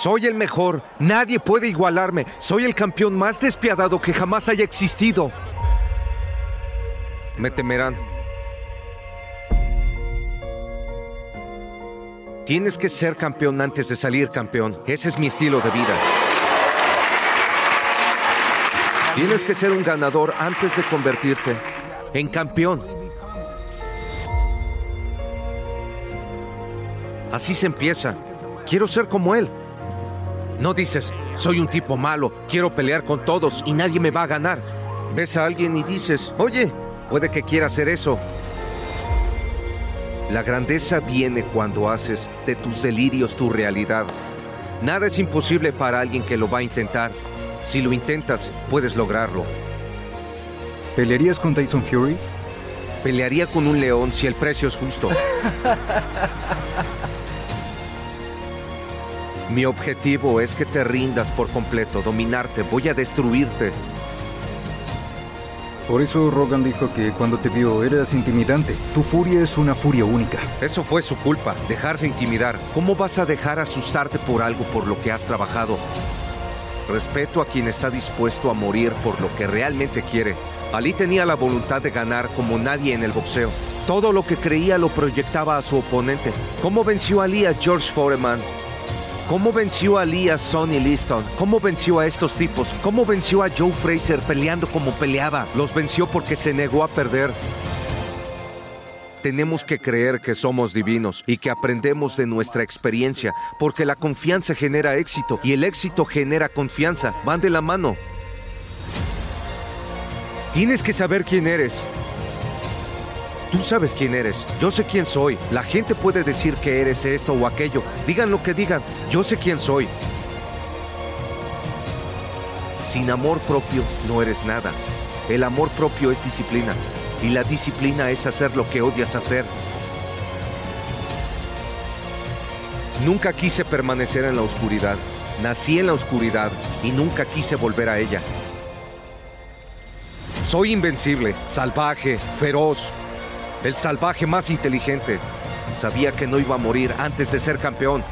Soy el mejor, nadie puede igualarme. Soy el campeón más despiadado que jamás haya existido. Me temerán. Tienes que ser campeón antes de salir campeón. Ese es mi estilo de vida. Tienes que ser un ganador antes de convertirte en campeón. Así se empieza. Quiero ser como él. No dices, soy un tipo malo, quiero pelear con todos y nadie me va a ganar. Ves a alguien y dices, oye, puede que quiera hacer eso. La grandeza viene cuando haces de tus delirios tu realidad. Nada es imposible para alguien que lo va a intentar. Si lo intentas, puedes lograrlo. ¿Pelearías con Tyson Fury? Pelearía con un león si el precio es justo. Mi objetivo es que te rindas por completo, dominarte, voy a destruirte. Por eso Rogan dijo que cuando te vio eras intimidante. Tu furia es una furia única. Eso fue su culpa, dejarse intimidar. ¿Cómo vas a dejar asustarte por algo por lo que has trabajado? Respeto a quien está dispuesto a morir por lo que realmente quiere. Ali tenía la voluntad de ganar como nadie en el boxeo. Todo lo que creía lo proyectaba a su oponente. ¿Cómo venció Ali a George Foreman? ¿Cómo venció a Lee a Sonny Liston? ¿Cómo venció a estos tipos? ¿Cómo venció a Joe Fraser peleando como peleaba? Los venció porque se negó a perder. Tenemos que creer que somos divinos y que aprendemos de nuestra experiencia, porque la confianza genera éxito y el éxito genera confianza. Van de la mano. Tienes que saber quién eres. Tú sabes quién eres, yo sé quién soy. La gente puede decir que eres esto o aquello. Digan lo que digan, yo sé quién soy. Sin amor propio no eres nada. El amor propio es disciplina y la disciplina es hacer lo que odias hacer. Nunca quise permanecer en la oscuridad. Nací en la oscuridad y nunca quise volver a ella. Soy invencible, salvaje, feroz, el salvaje más inteligente. Sabía que no iba a morir antes de ser campeón.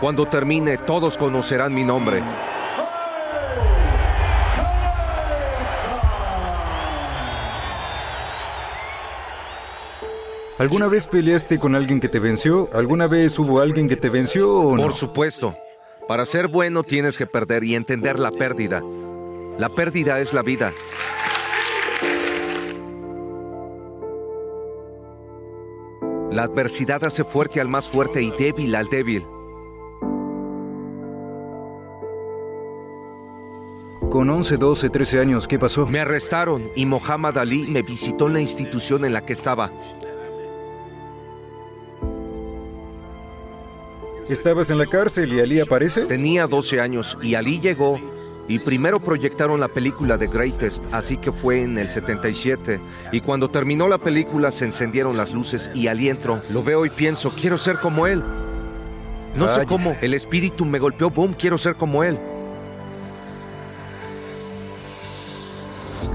Cuando termine, todos conocerán mi nombre. ¿Alguna vez peleaste con alguien que te venció? ¿Alguna vez hubo alguien que te venció o no? Por supuesto. Para ser bueno tienes que perder y entender la pérdida. La pérdida es la vida. La adversidad hace fuerte al más fuerte y débil al débil. Con 11, 12, 13 años, ¿qué pasó? Me arrestaron y Mohammad Ali me visitó en la institución en la que estaba. ¿Estabas en la cárcel y Ali aparece? Tenía 12 años y Ali llegó y primero proyectaron la película The Greatest, así que fue en el 77. Y cuando terminó la película se encendieron las luces y Ali entró. Lo veo y pienso, quiero ser como él. No sé cómo, el espíritu me golpeó, boom, quiero ser como él.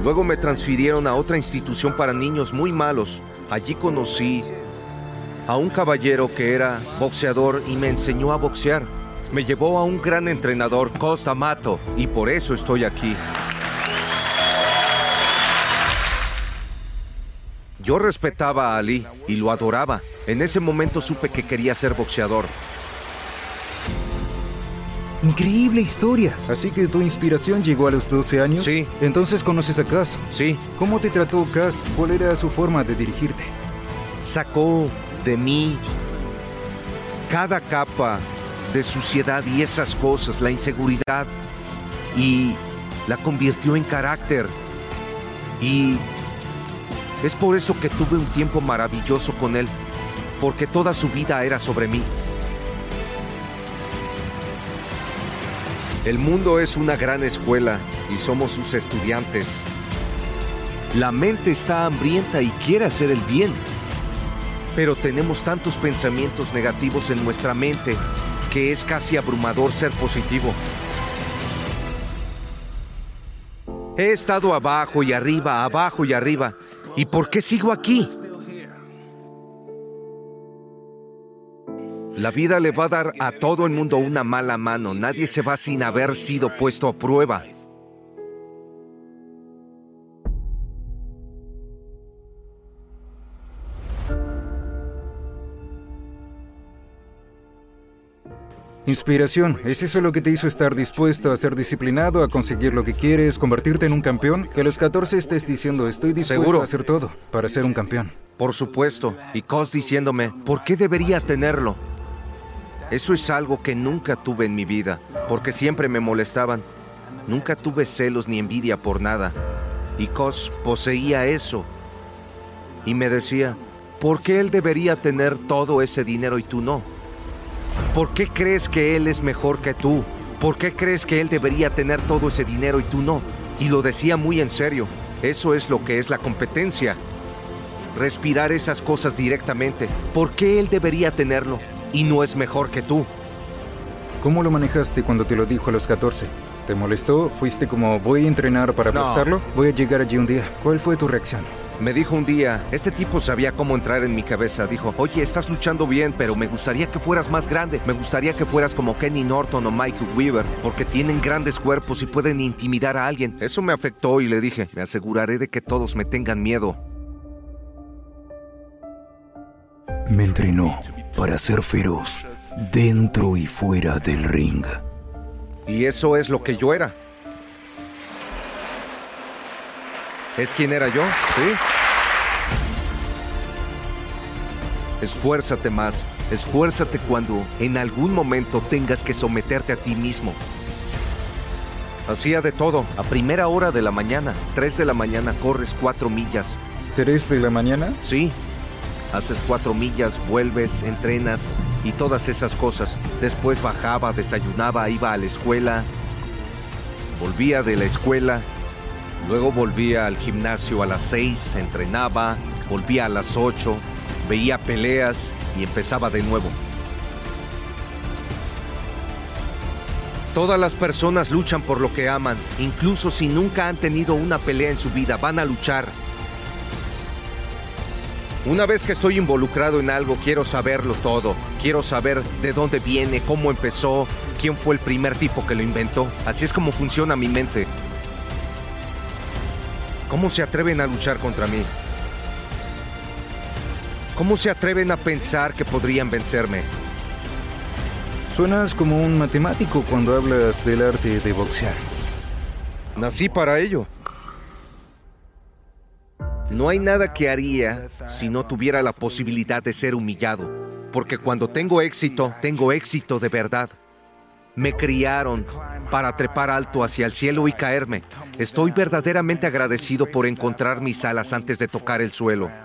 Luego me transfirieron a otra institución para niños muy malos. Allí conocí a un caballero que era boxeador y me enseñó a boxear. Me llevó a un gran entrenador, Costa Mato, y por eso estoy aquí. Yo respetaba a Ali y lo adoraba. En ese momento supe que quería ser boxeador. Increíble historia. Así que tu inspiración llegó a los 12 años. Sí. Entonces conoces a Cass. Sí, ¿Cómo te trató Cass? ¿Cuál era su forma de dirigirte? sacó de mí cada capa de suciedad y esas cosas, la inseguridad, y la convirtió en carácter. Y es por eso que tuve un tiempo maravilloso con él, porque toda su vida era sobre mí. El mundo es una gran escuela y somos sus estudiantes. La mente está hambrienta y quiere hacer el bien. Pero tenemos tantos pensamientos negativos en nuestra mente que es casi abrumador ser positivo. He estado abajo y arriba, abajo y arriba. ¿Y por qué sigo aquí? La vida le va a dar a todo el mundo una mala mano. Nadie se va sin haber sido puesto a prueba. Inspiración. ¿Es eso lo que te hizo estar dispuesto a ser disciplinado, a conseguir lo que quieres, convertirte en un campeón? Que a los 14 estés diciendo, estoy dispuesto Seguro. a hacer todo para ser un campeón. Por supuesto. Y Cos diciéndome, ¿por qué debería tenerlo? Eso es algo que nunca tuve en mi vida, porque siempre me molestaban. Nunca tuve celos ni envidia por nada. Y Cos poseía eso. Y me decía, ¿por qué él debería tener todo ese dinero y tú no? ¿Por qué crees que él es mejor que tú? ¿Por qué crees que él debería tener todo ese dinero y tú no? Y lo decía muy en serio. Eso es lo que es la competencia. Respirar esas cosas directamente. ¿Por qué él debería tenerlo y no es mejor que tú? ¿Cómo lo manejaste cuando te lo dijo a los 14? ¿Te molestó? ¿Fuiste como, voy a entrenar para No. aplastarlo? Voy a llegar allí un día. ¿Cuál fue tu reacción? Me dijo un día, este tipo sabía cómo entrar en mi cabeza. Dijo, oye, estás luchando bien, pero me gustaría que fueras más grande. Me gustaría que fueras como Kenny Norton o Michael Weaver, porque tienen grandes cuerpos y pueden intimidar a alguien. Eso me afectó y le dije, me aseguraré de que todos me tengan miedo. Me entrenó para ser feroz dentro y fuera del ring. Y eso es lo que yo era. ¿Es quien era yo? ¿Sí? Esfuérzate más. Esfuérzate cuando en algún momento tengas que someterte a ti mismo. Hacía de todo. A primera hora de la mañana, 3 de la mañana, corres 4 millas. ¿Tres de la mañana? Sí. Haces 4 millas, vuelves, entrenas y todas esas cosas. Después bajaba, desayunaba, iba a la escuela. Volvía de la escuela. Luego volvía al gimnasio a las 6, entrenaba, volvía a las 8, veía peleas y empezaba de nuevo. Todas las personas luchan por lo que aman, incluso si nunca han tenido una pelea en su vida, van a luchar. Una vez que estoy involucrado en algo, quiero saberlo todo. Quiero saber de dónde viene, cómo empezó, quién fue el primer tipo que lo inventó. Así es como funciona mi mente. ¿Cómo se atreven a luchar contra mí? ¿Cómo se atreven a pensar que podrían vencerme? Suenas como un matemático cuando hablas del arte de boxear. Nací para ello. No hay nada que haría si no tuviera la posibilidad de ser humillado, porque cuando tengo éxito, tengo éxito de verdad. Me criaron para trepar alto hacia el cielo y caerme. Estoy verdaderamente agradecido por encontrar mis alas antes de tocar el suelo.